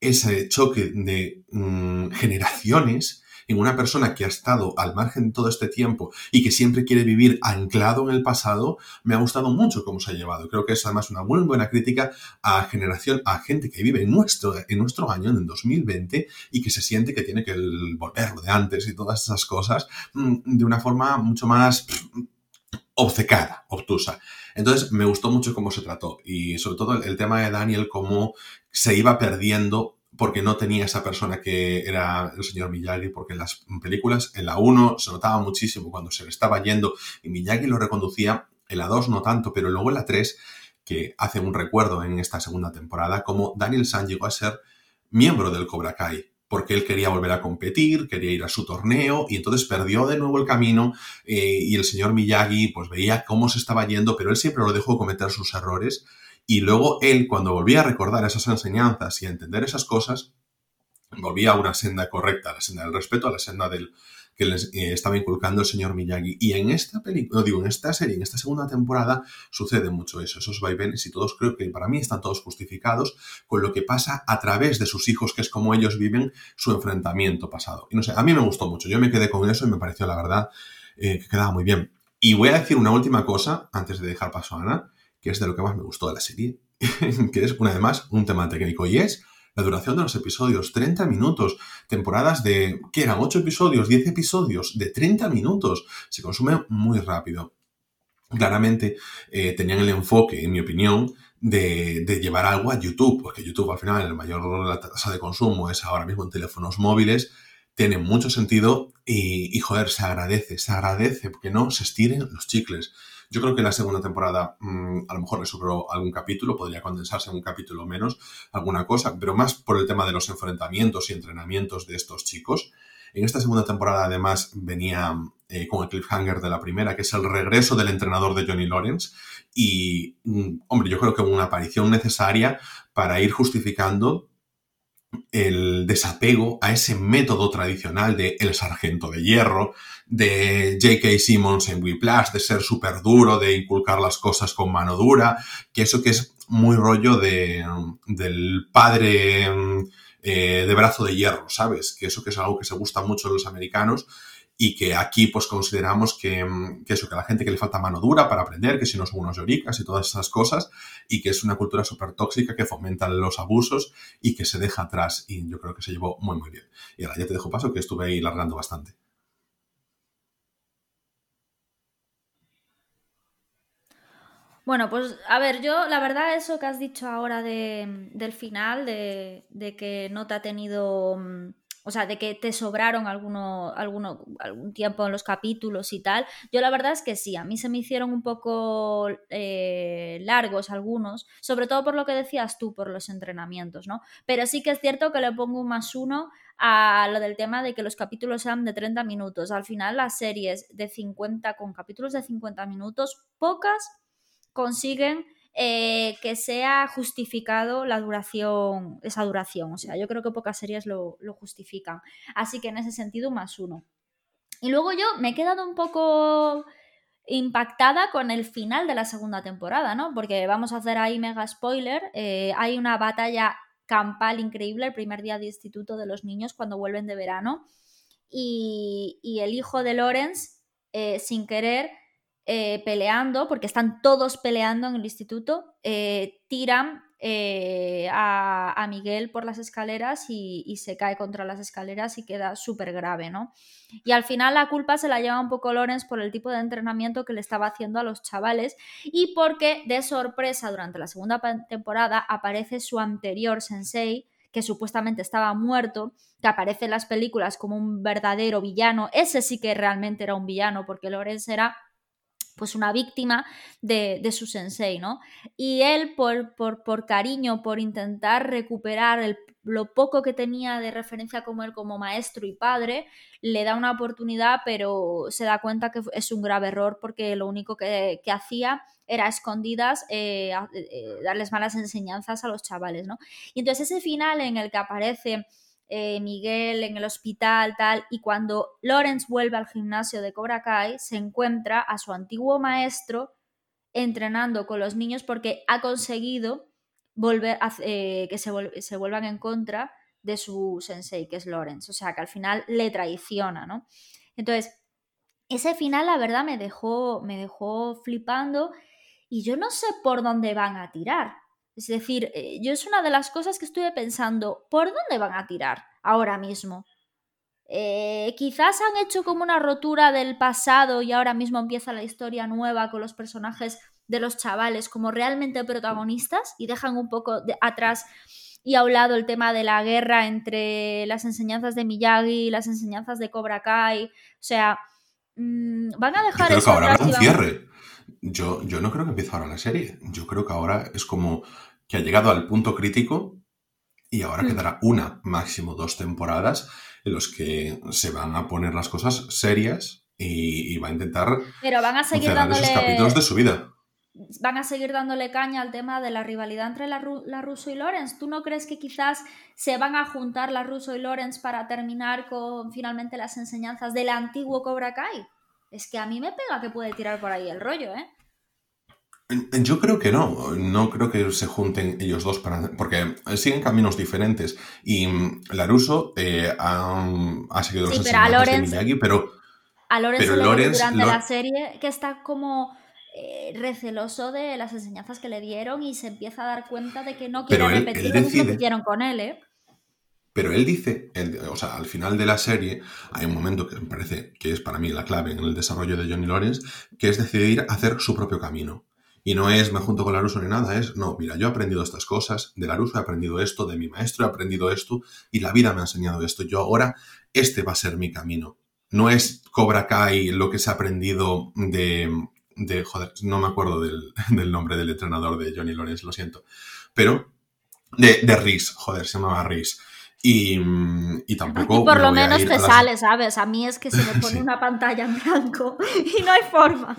Ese choque de mm, generaciones en una persona que ha estado al margen todo este tiempo y que siempre quiere vivir anclado en el pasado, me ha gustado mucho cómo se ha llevado. Creo que es además una muy buena crítica a generación, a gente que vive en nuestro, en nuestro año, en el 2020, y que se siente que tiene que volver de antes y todas esas cosas mm, de una forma mucho más obcecada, obtusa. Entonces, me gustó mucho cómo se trató y sobre todo el, tema de Daniel, cómo se iba perdiendo porque no tenía esa persona que era el señor Miyagi, porque en las películas, en la 1 se notaba muchísimo cuando se le estaba yendo y Miyagi lo reconducía, en la 2 no tanto, pero luego en la 3, que hace un recuerdo en esta segunda temporada, como Daniel San llegó a ser miembro del Cobra Kai, porque él quería volver a competir, quería ir a su torneo y entonces perdió de nuevo el camino eh, y el señor Miyagi pues veía cómo se estaba yendo, pero él siempre lo dejó cometer sus errores y luego él, cuando volvía a recordar esas enseñanzas y a entender esas cosas, volvía a una senda correcta, a la senda del respeto, a la senda del que les eh, estaba inculcando el señor Miyagi. Y en esta película, digo, en esta serie, en esta segunda temporada, sucede mucho eso, esos vaivenes y todos creo que para mí están todos justificados con lo que pasa a través de sus hijos, que es como ellos viven su enfrentamiento pasado. Y no sé, a mí me gustó mucho, yo me quedé con eso y me pareció, la verdad, eh, que quedaba muy bien. Y voy a decir una última cosa antes de dejar paso a Ana, que es de lo que más me gustó de la serie, que es, una vez más, un tema técnico, y es la duración de los episodios, 30 minutos, temporadas de, ¿qué eran? 8 episodios, 10 episodios, de 30 minutos, se consume muy rápido. Claramente eh, tenían el enfoque, en mi opinión, de, llevar algo a YouTube, porque YouTube al final el mayor la tasa de consumo es ahora mismo en teléfonos móviles, tiene mucho sentido y, y joder, se agradece, se agradece porque no se estiren los chicles. Yo creo que la segunda temporada mm, a lo mejor le sobró algún capítulo, podría condensarse en un capítulo menos, alguna cosa, pero más por el tema de los enfrentamientos y entrenamientos de estos chicos. En esta segunda temporada, además, venía eh, con el cliffhanger de la primera, que es el regreso del entrenador de Johnny Lawrence. Y, mm, hombre, yo creo que una aparición necesaria para ir justificando el desapego a ese método tradicional de el sargento de hierro, de J.K. Simmons en Whiplash, de ser súper duro, de inculcar las cosas con mano dura, que eso que es muy rollo de, del padre eh, de brazo de hierro, ¿sabes? Que eso que es algo que se gusta mucho a los americanos y que aquí pues consideramos que, que, eso, que la gente que le falta mano dura para aprender, que si no son unos lloricas y todas esas cosas, y que es una cultura súper tóxica que fomenta los abusos y que se deja atrás. Y yo creo que se llevó muy, muy bien. Y ahora ya te dejo paso, que estuve ahí largando bastante. Bueno, pues a ver, yo la verdad eso que has dicho ahora de, del final, de, de que no te ha tenido mm, o sea, de que te sobraron alguno, alguno, algún tiempo en los capítulos y tal. Yo la verdad es que sí, a mí se me hicieron un poco eh, largos algunos, sobre todo por lo que decías tú, por los entrenamientos, ¿no? Pero sí que es cierto que le pongo un más uno a lo del tema de que los capítulos sean de 30 minutos. Al final las series de 50, con capítulos de 50 minutos, pocas consiguen eh, que sea justificado la duración, esa duración. O sea, yo creo que pocas series lo, justifican. Así que en ese sentido, más uno. Y luego yo me he quedado un poco impactada con el final de la segunda temporada, ¿no? Porque vamos a hacer ahí mega spoiler. Eh, hay una batalla campal increíble el primer día de instituto de los niños cuando vuelven de verano. Y, el hijo de Lawrence, eh, sin querer, eh, peleando, porque están todos peleando en el instituto, eh, tiran eh, a, Miguel por las escaleras y, se cae contra las escaleras y queda súper grave, ¿no? Y al final la culpa se la lleva un poco Lorenz por el tipo de entrenamiento que le estaba haciendo a los chavales y porque de sorpresa durante la segunda temporada aparece su anterior sensei, que supuestamente estaba muerto, que aparece en las películas como un verdadero villano, ese sí que realmente era un villano porque Lorenz era pues una víctima de, su sensei, ¿no? Y él, por, por, cariño, por intentar recuperar lo poco que tenía de referencia como él como maestro y padre, le da una oportunidad, pero se da cuenta que es un grave error porque lo único que, hacía era escondidas eh, eh, darles malas enseñanzas a los chavales, ¿no? Y entonces ese final en el que aparece eh, Miguel en el hospital, tal, y cuando Lawrence vuelve al gimnasio de Cobra Kai, se encuentra a su antiguo maestro entrenando con los niños porque ha conseguido volver eh, que se, se, vuelvan en contra de su sensei, que es Lawrence. O sea, que al final le traiciona, ¿no? Entonces, ese final, la verdad, me dejó, me dejó flipando y yo no sé por dónde van a tirar. Es decir, eh, yo es una de las cosas que estuve pensando, ¿por dónde van a tirar ahora mismo? Eh, quizás han hecho como una rotura del pasado y ahora mismo empieza la historia nueva con los personajes de los chavales como realmente protagonistas y dejan un poco de atrás y a un lado el tema de la guerra entre las enseñanzas de Miyagi y las enseñanzas de Cobra Kai. O sea, mm, van a dejar eso. un cierre. Yo, yo no creo que empiece ahora la serie. Yo creo que ahora es como que ha llegado al punto crítico y ahora hmm. quedará una, máximo dos temporadas en los que se van a poner las cosas serias y, va a intentar Pero van a seguir dándole... capítulos de su vida. van a seguir dándole caña al tema de la rivalidad entre la, la Russo y Lorenz. ¿Tú no crees que quizás se van a juntar la Russo y Lorenz para terminar con finalmente las enseñanzas del antiguo Cobra Kai? Es que a mí me pega que puede tirar por ahí el rollo, ¿eh? Yo creo que no, no creo que se junten ellos dos para, porque siguen caminos diferentes y mm, Laruso eh, ha, ha, seguido los enseñanzas de Miyagi, pero a Lorenz pero durante la serie que está como eh, receloso de las enseñanzas que le dieron y se empieza a dar cuenta de que no quiere repetir lo que hicieron con él, ¿eh? Pero él dice, o sea, al final de la serie hay un momento que me parece que es para mí la clave en el desarrollo de Johnny Lawrence, que es decidir hacer su propio camino. Y no es me junto con Laruso ni nada, es no, mira, yo he aprendido estas cosas, de Laruso he aprendido esto, de mi maestro he aprendido esto, y la vida me ha enseñado esto. Yo ahora, este va a ser mi camino. No es Cobra Kai lo que se ha aprendido de, de joder, no me acuerdo del, del nombre del entrenador de Johnny Lawrence, lo siento. Pero de, de Reese, joder, se llamaba Reese. Y, mm, y tampoco. Y por lo menos te sale, ¿sabes? A mí es que se me pone una pantalla en blanco y no hay forma.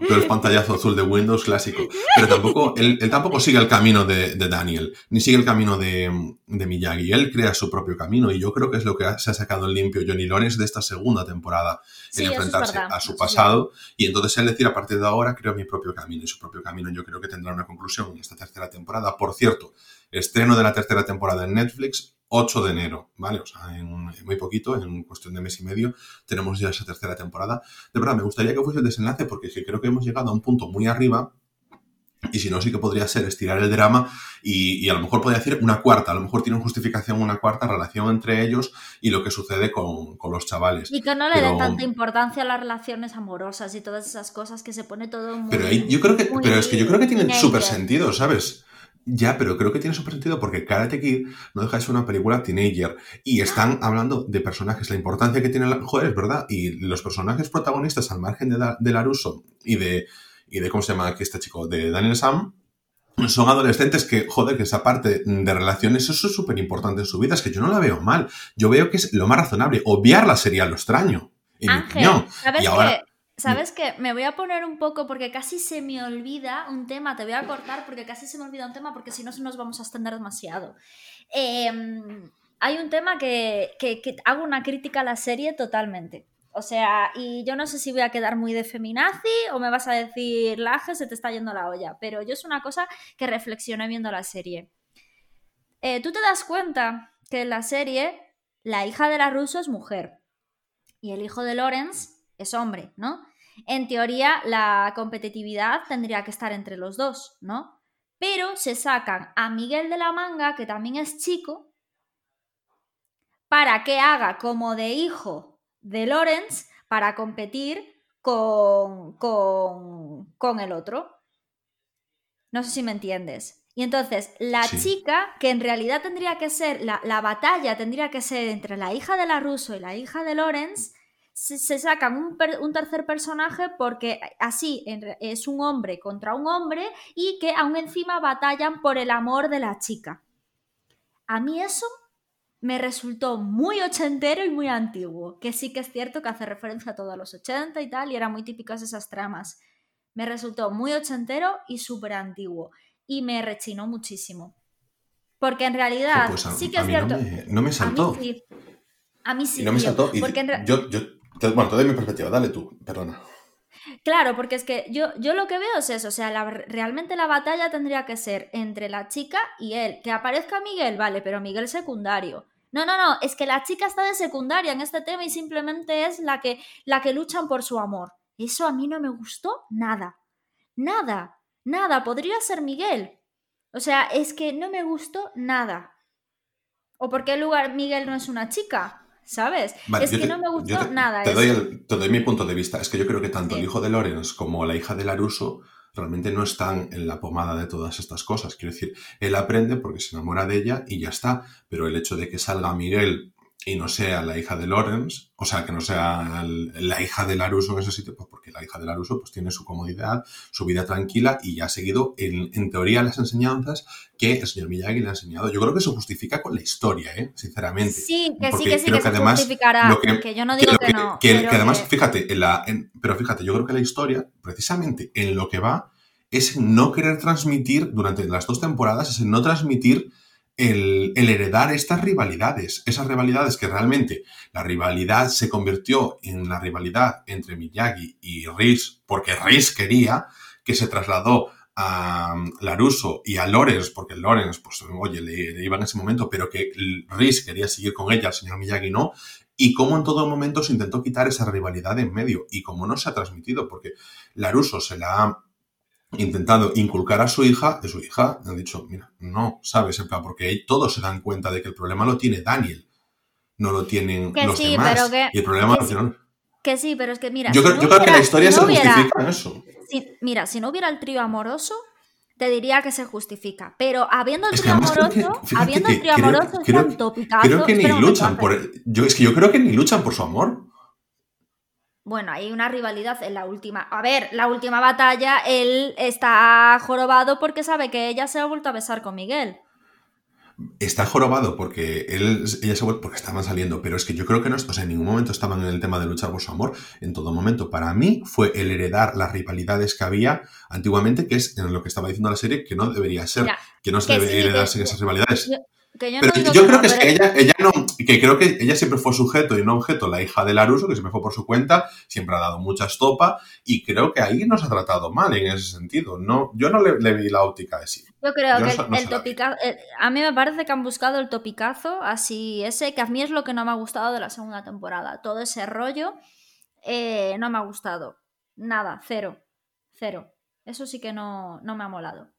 Pero es pantallazo azul de Windows clásico. Pero tampoco, él, él tampoco sigue el camino de, de, Daniel, ni sigue el camino de, de, Miyagi. Él crea su propio camino y yo creo que es lo que se ha sacado en limpio Johnny Lawrence de esta segunda temporada, en enfrentarse a su pasado. Y entonces él decir, a partir de ahora creo mi propio camino y su propio camino yo creo que tendrá una conclusión en esta tercera temporada. Por cierto, estreno de la tercera temporada en Netflix 8 de enero, ¿vale? O sea, en, muy poquito, en cuestión de mes y medio, tenemos ya esa tercera temporada. De verdad, me gustaría que fuese el desenlace porque creo que hemos llegado a un punto muy arriba y si no, sí que podría ser estirar el drama y, a lo mejor podría decir una cuarta, a lo mejor tiene justificación una cuarta relación entre ellos y lo que sucede con, los chavales. Y que no le dé tanta importancia a las relaciones amorosas y todas esas cosas que se pone todo muy... Pero, yo creo que, pero es que yo creo que tienen súper sentido, ¿sabes? Ya, pero creo que tiene su sentido porque Karate Kid no deja de ser una película teenager y están hablando de personajes, la importancia que tiene la... Joder, es verdad, y los personajes protagonistas al margen de, la, de Laruso y de, y de... ¿Cómo se llama aquí este chico? De Daniel Sam, son adolescentes que, joder, que esa parte de relaciones, eso es súper importante en su vida, es que yo no la veo mal. Yo veo que es lo más razonable. Obviarla sería lo extraño, en mi opinión. y ahora... ¿Sabes qué? Me voy a poner un poco porque casi se me olvida un tema. Te voy a cortar porque casi se me olvida un tema porque si no nos vamos a extender demasiado. Em, hay un tema que, que, hago una crítica a la serie totalmente. O sea, y yo no sé si voy a quedar muy de feminazi o me vas a decir, Laje, se te está yendo la olla. Pero yo es una cosa que reflexioné viendo la serie. Eh, Tú te das cuenta que en la serie la hija de la Russo es mujer y el hijo de Lawrence es hombre, ¿no? En teoría, la competitividad tendría que estar entre los dos, ¿no? Pero se sacan a Miguel de la Manga, que también es chico, para que haga como de hijo de Lorenz para competir con, con, con el otro. No sé si me entiendes. Y entonces, la chica, que en realidad tendría que ser, la, la, batalla tendría que ser entre la hija de la Russo y la hija de Lorenz, se, sacan un, tercer personaje porque así es un hombre contra un hombre y que aún encima batallan por el amor de la chica. A mí eso me resultó muy ochentero y muy antiguo, que sí que es cierto que hace referencia a todos los 80 y tal, y eran muy típicas esas tramas. Me resultó muy ochentero y súper antiguo, y me rechinó muchísimo. Porque en realidad pues sí que es cierto. No me, saltó. A mí sí. no me saltó. porque yo, bueno, te doy mi perspectiva, dale tú, perdona. Claro, porque es que yo, yo lo que veo es eso, o sea, realmente la batalla tendría que ser entre la chica y él. Que aparezca Miguel, vale, pero Miguel secundario. No, no, no, es que la chica está de secundaria en este tema y simplemente es la que, la que luchan por su amor. Eso a mí no me gustó nada. Nada, nada, podría ser Miguel. O sea, es que no me gustó nada. ¿O por qué lugar Miguel no es una chica? ¿Sabes? es que no me gustó nada. Te doy, mi punto de vista. Es que yo creo que tanto el hijo de Lorenz como la hija de Laruso realmente no están en la pomada de todas estas cosas. Quiero decir, él aprende porque se enamora de ella y ya está. Pero el hecho de que salga Miguel y no sea la hija de Lawrence, o sea, que no sea la hija de Laruso en ese sitio, pues porque la hija de Laruso pues tiene su comodidad, su vida tranquila y ya ha seguido en, teoría las enseñanzas que el señor Miyagi le ha enseñado. Yo creo que se justifica con la historia, ¿eh? sinceramente. Sí, que sí, que sí, que, se además, justificará, que, yo no digo que, no. Que, además, fíjate, en la, pero fíjate, yo creo que la historia, precisamente en lo que va, es no querer transmitir durante las dos temporadas, es no transmitir el, heredar estas rivalidades, esas rivalidades que realmente la rivalidad se convirtió en la rivalidad entre Miyagi y Riz, porque Riz quería que se trasladó a Laruso y a Lorenz, porque Lorenz, pues, oye, le, iba en ese momento, pero que Riz quería seguir con ella, el señor Miyagi no, y cómo en todo momento se intentó quitar esa rivalidad en medio, y cómo no se ha transmitido, porque Laruso se la ha intentado inculcar a su hija, de su hija han dicho, mira, no, ¿sabes? En plan, porque todos se dan cuenta de que el problema lo tiene Daniel, no lo tienen los demás. y el problema que, sí, que sí, pero es que mira. Yo, creo, que la historia se justifica en eso. mira, si no hubiera el trío amoroso, te diría que se justifica. Pero habiendo el trío amoroso, habiendo el trío amoroso, creo, Creo que ni luchan por. Yo, es que yo creo que ni luchan por su amor. Bueno, hay una rivalidad en la última. A ver, la última batalla, él está jorobado porque sabe que ella se ha vuelto a besar con Miguel. Está jorobado porque él, ella se vuelve porque estaban saliendo, pero es que yo creo que no, o sea, en ningún momento estaban en el tema de luchar por su amor. En todo momento, para mí, fue el heredar las rivalidades que había antiguamente, que es en lo que estaba diciendo la serie, que no debería ser, que no se debería heredarse esas rivalidades yo, yo creo que, es que ella, ella no, que creo que ella siempre fue sujeto y no objeto, la hija de Laruso, que siempre fue por su cuenta, siempre ha dado mucha estopa, y creo que ahí nos ha tratado mal en ese sentido. No, yo no le, vi la óptica de sí. Yo creo que el, topicazo, eh, a mí me parece que han buscado el topicazo, así, ese, que a mí es lo que no me ha gustado de la segunda temporada. Todo ese rollo eh, no me ha gustado. Nada, cero, cero. Eso sí que no, no me ha molado.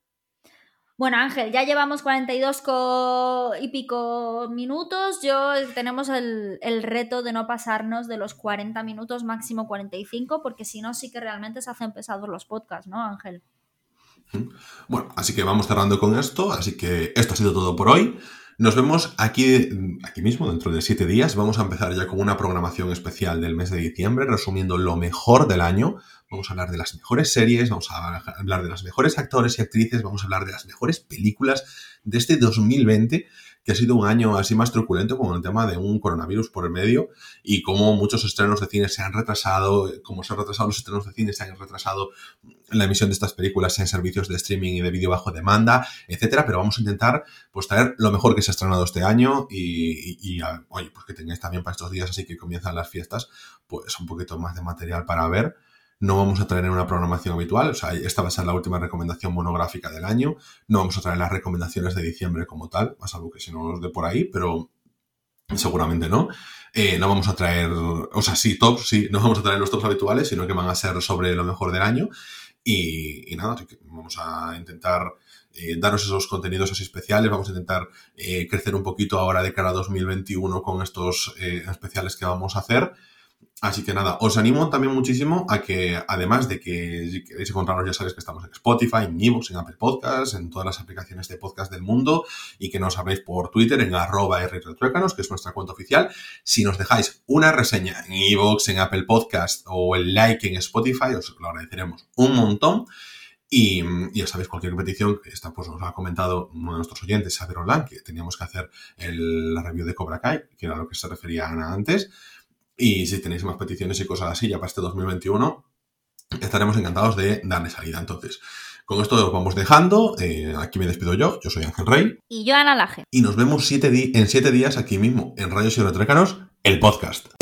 Bueno, Ángel, ya llevamos 42 y pico minutos. Yo tenemos el, reto de no pasarnos de los 40 minutos, máximo 45, porque si no, sí que realmente se hacen pesados los podcasts, ¿no, Ángel? Bueno, así que vamos cerrando con esto. Así que esto ha sido todo por hoy. Nos vemos aquí, aquí mismo, dentro de siete días. Vamos a empezar ya con una programación especial del mes de diciembre, resumiendo lo mejor del año. Vamos a hablar de las mejores series, vamos a hablar de los mejores actores y actrices, vamos a hablar de las mejores películas de este 2020 que ha sido un año así más truculento con el tema de un coronavirus por el medio y cómo muchos estrenos de cine se han retrasado, cómo se han retrasado los estrenos de cine, se han retrasado la emisión de estas películas en servicios de streaming y de vídeo bajo demanda, etcétera, pero vamos a intentar pues traer lo mejor que se ha estrenado este año y, oye, pues que tengáis también para estos días así que comienzan las fiestas, pues un poquito más de material para ver no vamos a traer una programación habitual, o sea, esta va a ser la última recomendación monográfica del año, no vamos a traer las recomendaciones de diciembre como tal, más algo que si no nos dé por ahí, pero seguramente no. Eh, no vamos a traer, o sea, sí, tops, sí, no vamos a traer los tops habituales, sino que van a ser sobre lo mejor del año. Y, nada, vamos a intentar eh, daros esos contenidos así especiales, vamos a intentar eh, crecer un poquito ahora de cara a 2021 con estos especiales que vamos a hacer. Así que nada, os animo también muchísimo a que, además de que si queréis encontrarnos, ya sabéis que estamos en Spotify, en Evox, en Apple Podcasts, en todas las aplicaciones de podcast del mundo y que nos habléis por Twitter en arroba que es nuestra cuenta oficial. Si nos dejáis una reseña en Evox, en Apple Podcast o el like en Spotify, os lo agradeceremos un montón. Y, ya sabéis, cualquier petición, esta pues nos ha comentado uno de nuestros oyentes, Xavier Olan, que teníamos que hacer la review de Cobra Kai, que era lo que se refería Ana antes. Y si tenéis más peticiones y cosas así ya para este 2021, estaremos encantados de darle salida. Entonces, con esto os vamos dejando. Eh, aquí me despido yo. Yo soy Ángel Rey. Y yo, Ana Laje. Y nos vemos siete en siete días aquí mismo en Rayos y Retrécanos, el podcast.